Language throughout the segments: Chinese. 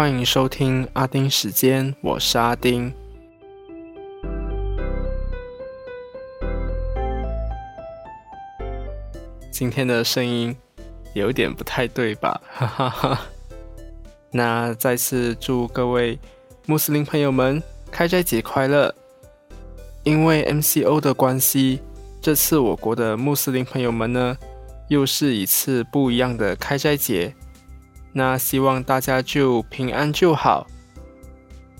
欢迎收听阿丁时间，我是阿丁。今天的声音有点不太对吧？哈哈哈。那再次祝各位穆斯林朋友们开斋节快乐！因为 MCO 的关系，这次我国的穆斯林朋友们呢，又是一次不一样的开斋节。那希望大家就平安就好。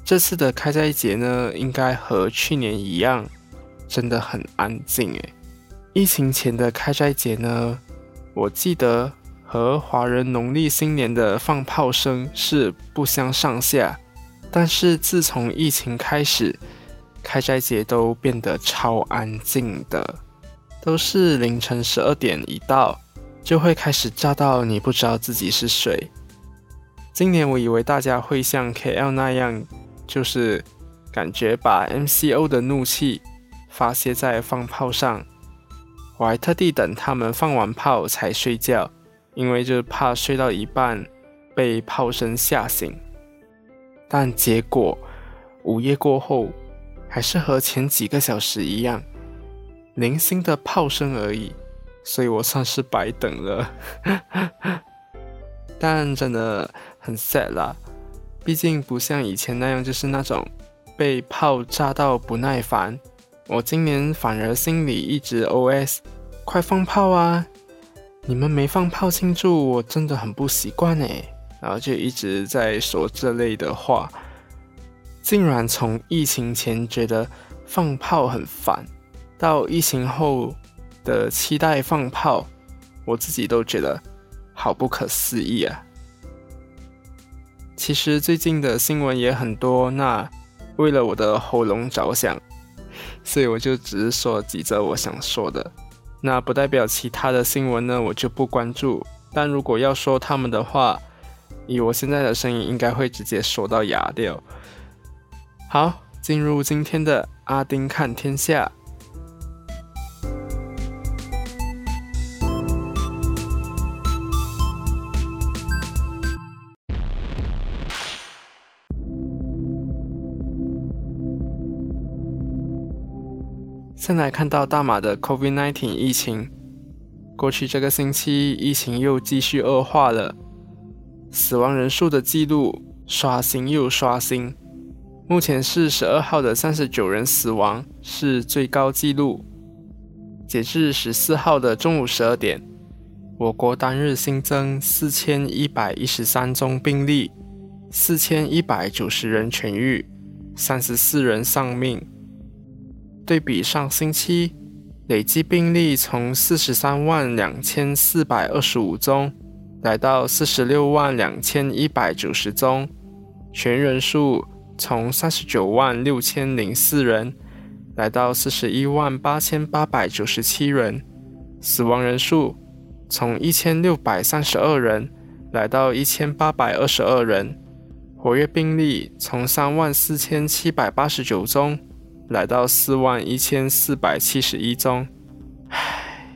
这次的开斋节呢，应该和去年一样，真的很安静诶。疫情前的开斋节呢，我记得和华人农历新年的放炮声是不相上下。但是自从疫情开始，开斋节都变得超安静的，都是凌晨十二点一到，就会开始炸到你不知道自己是谁。今年我以为大家会像 KL 那样，就是感觉把 MCO 的怒气发泄在放炮上，我还特地等他们放完炮才睡觉，因为就怕睡到一半被炮声吓醒。但结果午夜过后。还是和前几个小时一样，零星的炮声而已，所以我算是白等了。但真的很 sad 啦，毕竟不像以前那样，就是那种被炮炸到不耐烦。我今年反而心里一直 OS：快放炮啊！你们没放炮庆祝，我真的很不习惯哎。然后就一直在说这类的话。竟然从疫情前觉得放炮很烦，到疫情后的期待放炮，我自己都觉得好不可思议啊！其实最近的新闻也很多，那为了我的喉咙着想，所以我就只是说几则我想说的。那不代表其他的新闻呢，我就不关注。但如果要说他们的话，以我现在的声音，应该会直接说到哑掉。好，进入今天的阿丁看天下。先来看到大马的 COVID-19 疫情，过去这个星期疫情又继续恶化了，死亡人数的记录刷新又刷新。目前是十二号的三十九人死亡，是最高纪录。截至十四号的中午十二点，我国单日新增四千一百一十三宗病例，四千一百九十人痊愈，三十四人丧命。对比上星期，累计病例从四十三万两千四百二十五宗，来到四十六万两千一百九十宗，全人数。从三十九万六千零四人来到四十一万八千八百九十七人，死亡人数从一千六百三十二人来到一千八百二十二人，活跃病例从三万四千七百八十九宗来到四万一千四百七十一宗。唉，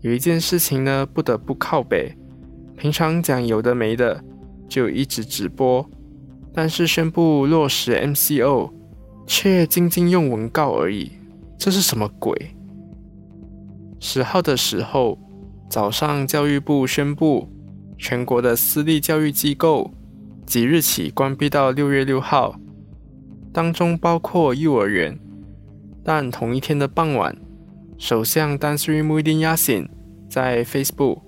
有一件事情呢，不得不靠北。平常讲有的没的，就一直直播，但是宣布落实 MCO，却仅仅用文告而已，这是什么鬼？十号的时候，早上教育部宣布，全国的私立教育机构即日起关闭到六月六号，当中包括幼儿园。但同一天的傍晚，首相丹斯里穆丁亚辛在 Facebook。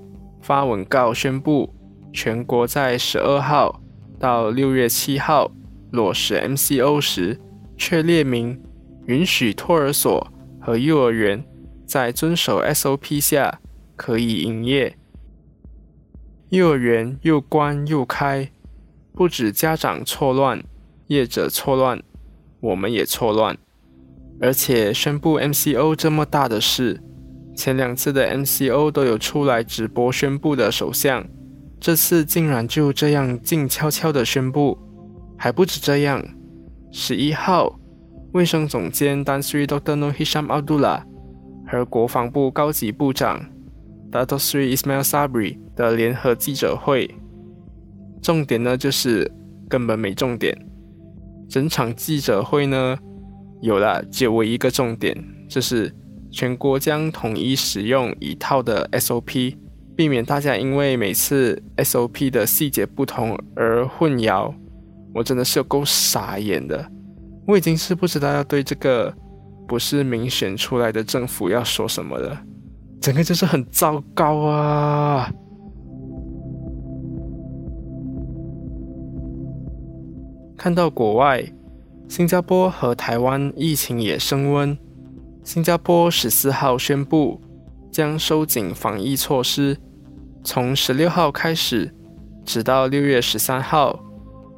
发文告宣布，全国在十二号到六月七号落实 MCO 时，却列明允许托儿所和幼儿园在遵守 SOP 下可以营业。幼儿园又关又开，不止家长错乱，业者错乱，我们也错乱。而且宣布 MCO 这么大的事。前两次的 MCO 都有出来直播宣布的首相，这次竟然就这样静悄悄的宣布，还不止这样。十一号，卫生总监丹斯里 Dr. Nohisham Abdullah 和国防部高级部长 Dato Sri Ismail Sabri 的联合记者会。重点呢，就是根本没重点。整场记者会呢，有了只有一个重点，就是全国将统一使用一套的 SOP，避免大家因为每次 SOP 的细节不同而混淆。我真的是有够傻眼的，我已经是不知道要对这个不是民选出来的政府要说什么了，整个就是很糟糕啊！看到国外，新加坡和台湾疫情也升温，新加坡十四号宣布将收紧防疫措施，从十六号开始，直到六月十三号。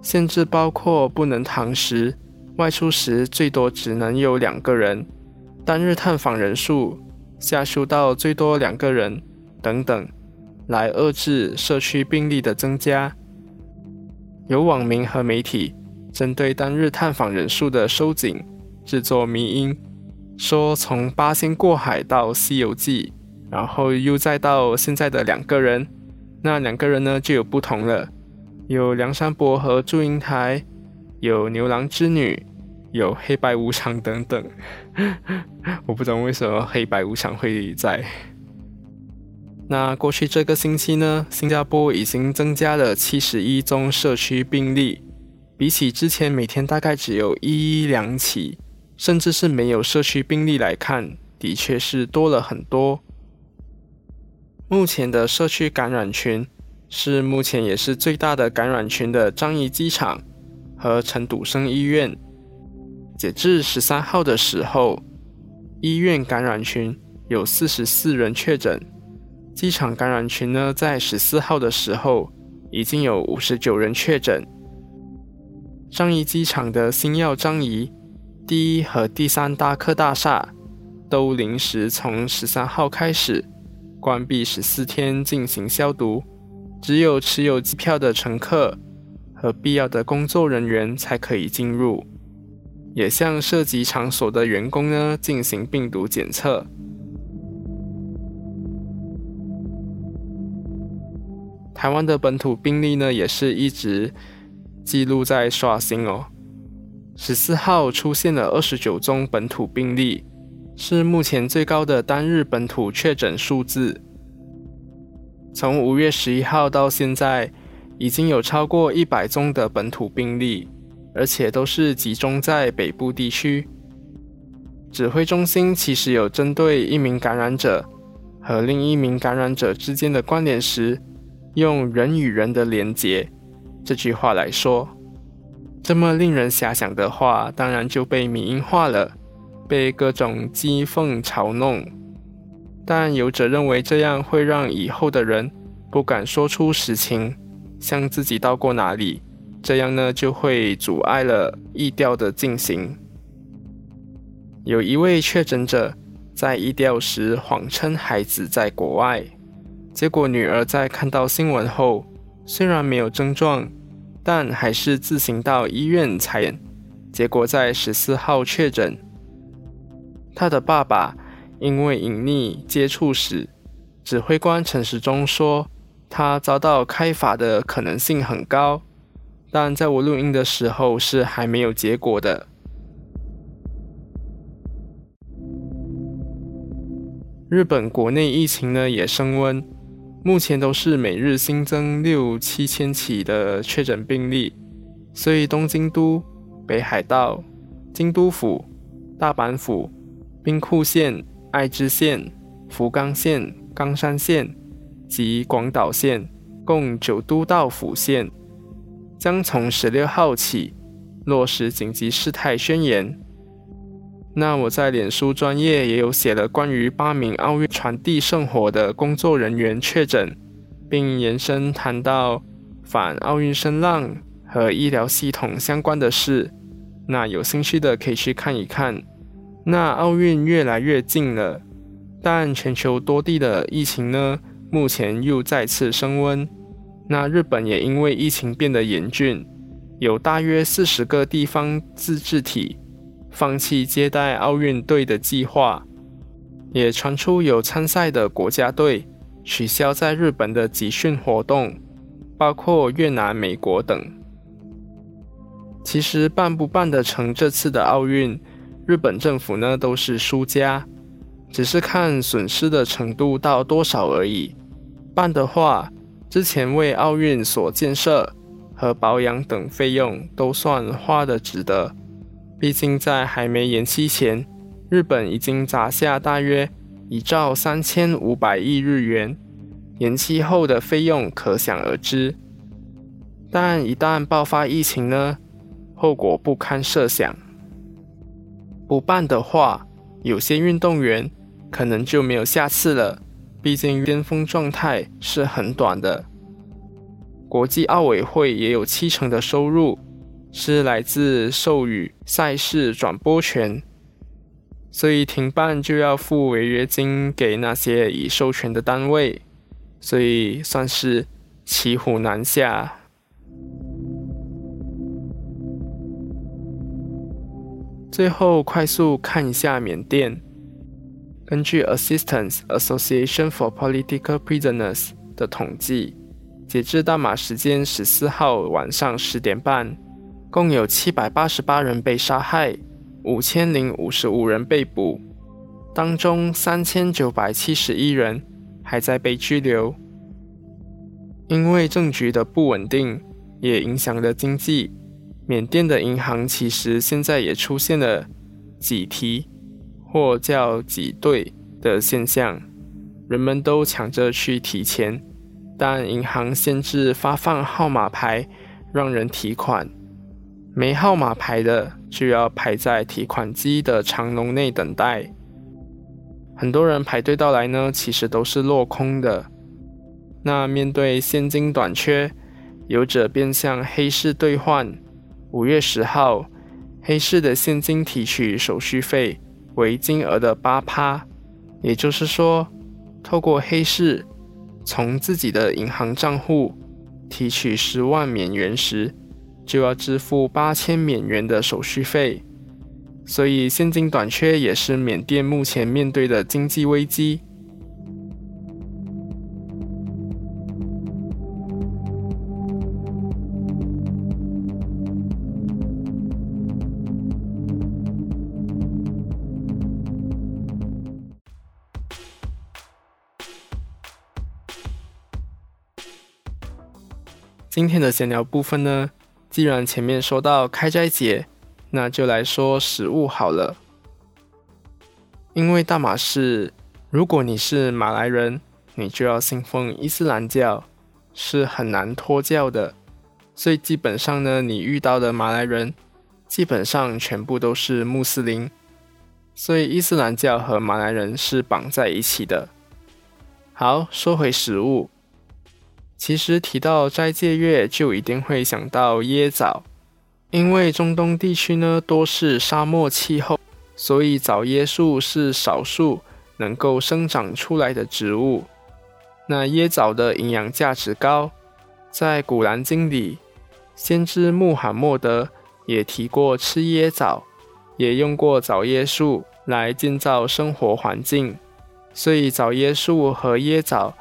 限制包括不能堂食，外出时最多只能有两个人，单日探访人数下修到最多两个人等等，来遏制社区病例的增加。有网民和媒体针对单日探访人数的收紧制作迷音，说从八仙过海到《西游记》，然后又再到现在的两个人，那两个人呢就有不同了。有梁山伯和祝英台，有牛郎织女，有黑白无常等等。我不懂为什么黑白无常会在。那过去这个星期呢，新加坡已经增加了七十一宗社区病例，比起之前每天大概只有一两起，甚至是没有社区病例来看，的确是多了很多。目前的社区感染群。是目前也是最大的感染群的樟宜机场和陈笃生医院。截至十三号的时候，医院感染群有四十四人确诊，机场感染群呢，在十四号的时候已经有五十九人确诊。樟宜机场的新药樟宜第一和第三大客大厦都临时从十三号开始关闭十四天进行消毒。只有持有机票的乘客和必要的工作人员才可以进入，也向涉及场所的员工呢进行病毒检测。台湾的本土病例呢也是一直记录在刷新哦，十四号出现了二十九宗本土病例，是目前最高的单日本土确诊数字。从五月十一号到现在，已经有超过一百宗的本土病例，而且都是集中在北部地区。指挥中心其实有针对一名感染者和另一名感染者之间的关联时，用“人与人的连结”这句话来说。这么令人遐想的话，当然就被民音化了，被各种讥讽嘲弄。但有者认为这样会让以后的人不敢说出实情，向自己到过哪里，这样呢就会阻碍了疫调的进行。有一位确诊者在疫调时谎称孩子在国外，结果女儿在看到新闻后，虽然没有症状，但还是自行到医院采验，结果在十四号确诊。他的爸爸。因为隐匿接触史，指挥官陈时中说，他遭到开罚的可能性很高，但在我录音的时候是还没有结果的。日本国内疫情呢也升温，目前都是每日新增六七千起的确诊病例，所以东京都、北海道、京都府、大阪府、兵库县。爱知县、福冈县、冈山县及广岛县共九都道府县将从十六号起落实紧急事态宣言。那我在脸书专业也有写了关于八名奥运传递圣火的工作人员确诊，并延伸谈到反奥运声浪和医疗系统相关的事。那有兴趣的可以去看一看。那奥运越来越近了，但全球多地的疫情呢，目前又再次升温。那日本也因为疫情变得严峻，有大约四十个地方自治体放弃接待奥运队的计划，也传出有参赛的国家队取消在日本的集训活动，包括越南、美国等。其实办不办得成这次的奥运，日本政府呢都是输家，只是看损失的程度到多少而已。办的话，之前为奥运所建设和保养等费用都算花的值得。毕竟在还没延期前，日本已经砸下大约一兆三千五百亿日元，延期后的费用可想而知。但一旦爆发疫情呢？后果不堪设想。不办的话，有些运动员可能就没有下次了。毕竟巅峰状态是很短的。国际奥委会也有七成的收入是来自授予赛事转播权，所以停办就要付违约金给那些已授权的单位，所以算是骑虎难下。最后快速看一下缅甸。根据 Assistance Association for Political Prisoners 的统计，截至大马时间十四号晚上十点半，共有七百八十八人被杀害，五千零五十五人被捕，当中三千九百七十一人还在被拘留。因为政局的不稳定，也影响了经济。缅甸的银行其实现在也出现了挤提或叫挤兑的现象，人们都抢着去提钱，但银行限制发放号码牌让人提款，没号码牌的就要排在提款机的长龙内等待。很多人排队到来呢，其实都是落空的。那面对现金短缺，有者便向黑市兑换。五月十号，黑市的现金提取手续费为金额的八趴，也就是说，透过黑市从自己的银行账户提取十万缅元时，就要支付八千缅元的手续费。所以，现金短缺也是缅甸目前面对的经济危机。今天的闲聊部分呢，既然前面说到开斋节，那就来说食物好了。因为大马士，如果你是马来人，你就要信奉伊斯兰教，是很难脱教的。所以基本上呢，你遇到的马来人，基本上全部都是穆斯林。所以伊斯兰教和马来人是绑在一起的。好，说回食物。其实提到斋戒月，就一定会想到椰枣，因为中东地区呢多是沙漠气候，所以枣椰树是少数能够生长出来的植物。那椰枣的营养价值高，在古兰经里，先知穆罕默德也提过吃椰枣，也用过枣椰树来建造生活环境，所以枣椰树和椰枣。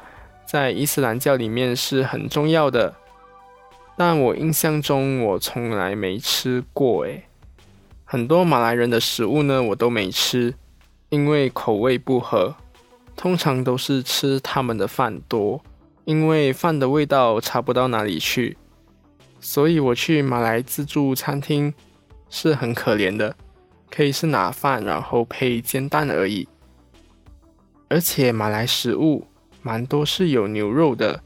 在伊斯兰教里面是很重要的，但我印象中我从来没吃过诶。很多马来人的食物呢，我都没吃，因为口味不合。通常都是吃他们的饭多，因为饭的味道差不到哪里去。所以我去马来自助餐厅是很可怜的，可以是拿饭然后配煎蛋而已。而且马来食物。蛮多是有牛肉的，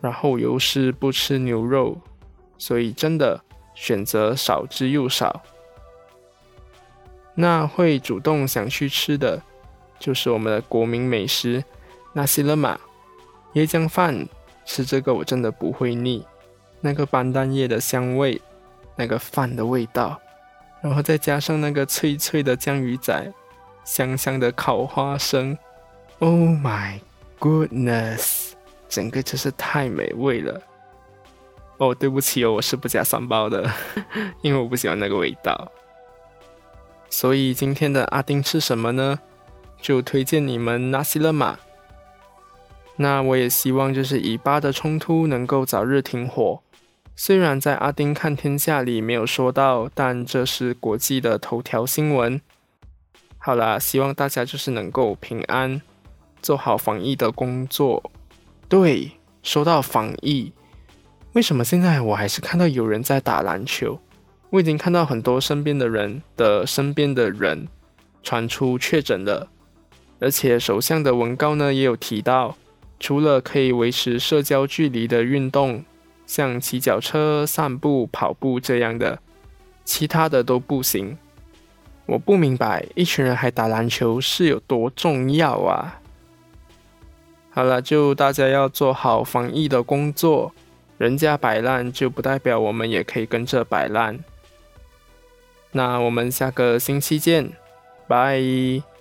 然后又是不吃牛肉，所以真的选择少之又少。那会主动想去吃的，就是我们的国民美食纳西勒玛椰浆饭。吃这个我真的不会腻，那个班蛋叶的香味，那个饭的味道，然后再加上那个脆脆的江鱼仔，香香的烤花生，Oh my！Goodness，整个真是太美味了。哦，对不起哦，我是不加三包的，因为我不喜欢那个味道。所以今天的阿丁吃什么呢？就推荐你们纳西勒马。那我也希望就是以巴的冲突能够早日停火。虽然在阿丁看天下里没有说到，但这是国际的头条新闻。好啦，希望大家就是能够平安，做好防疫的工作。对，说到防疫，为什么现在我还是看到有人在打篮球？我已经看到很多身边的人的身边的人传出确诊了，而且首相的文告呢也有提到，除了可以维持社交距离的运动。像骑脚车、散步、跑步这样的，其他的都不行。我不明白，一群人还打篮球是有多重要啊！好了，就大家要做好防疫的工作。人家摆烂，就不代表我们也可以跟着摆烂。那我们下个星期见，拜。